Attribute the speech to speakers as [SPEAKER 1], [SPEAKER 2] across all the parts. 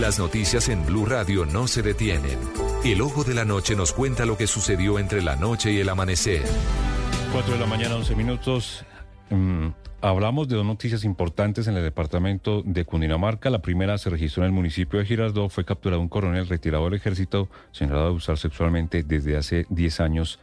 [SPEAKER 1] Las noticias en Blue Radio no se detienen. El ojo de la noche nos cuenta lo que sucedió entre la noche y el amanecer.
[SPEAKER 2] 4 de la mañana, 11 minutos. Mm, hablamos de dos noticias importantes en el departamento de Cundinamarca. La primera se registró en el municipio de Girardot. Fue capturado un coronel retirado del ejército señalado de abusar sexualmente desde hace 10 años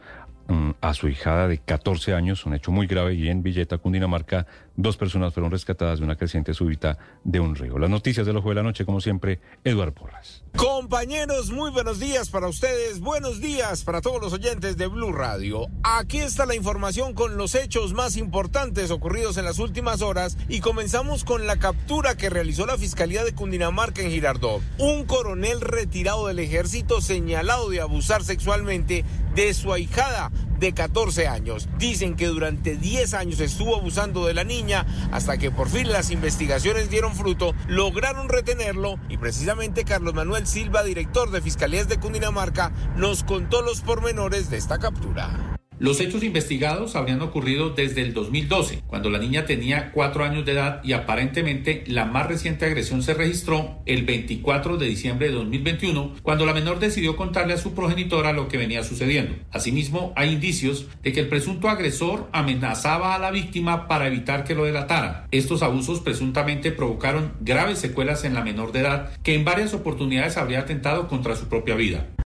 [SPEAKER 2] a su hijada de 14 años, un hecho muy grave y en Villeta, Cundinamarca, Dos personas fueron rescatadas de una creciente súbita de un río. Las noticias del ojo de la noche, como siempre, Eduardo Porras.
[SPEAKER 3] Compañeros, muy buenos días para ustedes, buenos días para todos los oyentes de Blue Radio. Aquí está la información con los hechos más importantes ocurridos en las últimas horas y comenzamos con la captura que realizó la Fiscalía de Cundinamarca en Girardot. Un coronel retirado del ejército señalado de abusar sexualmente de su ahijada de 14 años. Dicen que durante 10 años estuvo abusando de la niña hasta que por fin las investigaciones dieron fruto, lograron retenerlo y precisamente Carlos Manuel Silva, director de Fiscalías de Cundinamarca, nos contó los pormenores de esta captura.
[SPEAKER 4] Los hechos investigados habrían ocurrido desde el 2012, cuando la niña tenía cuatro años de edad y aparentemente la más reciente agresión se registró el 24 de diciembre de 2021, cuando la menor decidió contarle a su progenitora lo que venía sucediendo. Asimismo, hay indicios de que el presunto agresor amenazaba a la víctima para evitar que lo delatara. Estos abusos presuntamente provocaron graves secuelas en la menor de edad que en varias oportunidades habría atentado contra su propia vida.